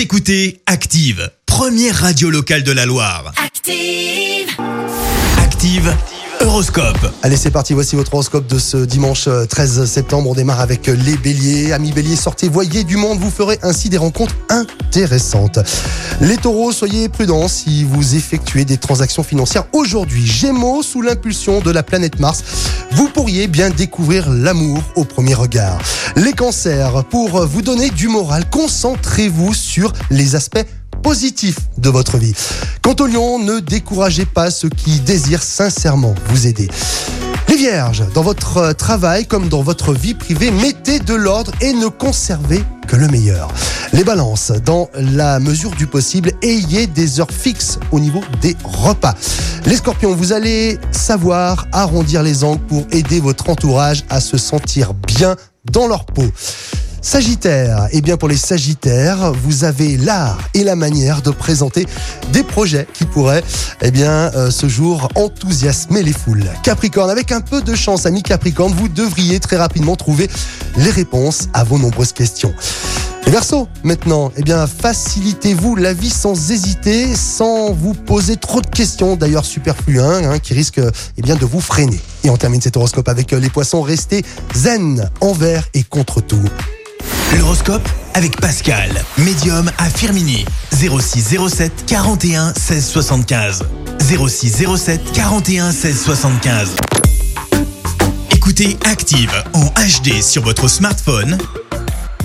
Vous écoutez Active, première radio locale de la Loire. Active. Active Horoscope. Allez, c'est parti. Voici votre horoscope de ce dimanche euh, 13 septembre. On démarre avec euh, les béliers. Amis béliers, sortez, voyez du monde. Vous ferez ainsi des rencontres intéressantes. Les taureaux, soyez prudents si vous effectuez des transactions financières aujourd'hui. Gémeaux, sous l'impulsion de la planète Mars, vous pourriez bien découvrir l'amour au premier regard. Les cancers, pour vous donner du moral, concentrez-vous sur les aspects positif de votre vie. Quant au lion, ne découragez pas ceux qui désirent sincèrement vous aider. Les vierges, dans votre travail comme dans votre vie privée, mettez de l'ordre et ne conservez que le meilleur. Les balances, dans la mesure du possible, ayez des heures fixes au niveau des repas. Les scorpions, vous allez savoir arrondir les angles pour aider votre entourage à se sentir bien dans leur peau. Sagittaire, eh bien pour les Sagittaires, vous avez l'art et la manière de présenter des projets qui pourraient, eh bien, euh, ce jour enthousiasmer les foules. Capricorne, avec un peu de chance, ami Capricorne, vous devriez très rapidement trouver les réponses à vos nombreuses questions. Verseaux, maintenant, eh bien, facilitez-vous la vie sans hésiter, sans vous poser trop de questions, d'ailleurs superflues, hein, hein, qui risquent eh bien, de vous freiner. Et on termine cet horoscope avec euh, les poissons, restez zen envers et contre tout. L'horoscope avec Pascal, médium à Firmini. 06 07 41 16 75. 06 07 41 16 75. Écoutez Active en HD sur votre smartphone,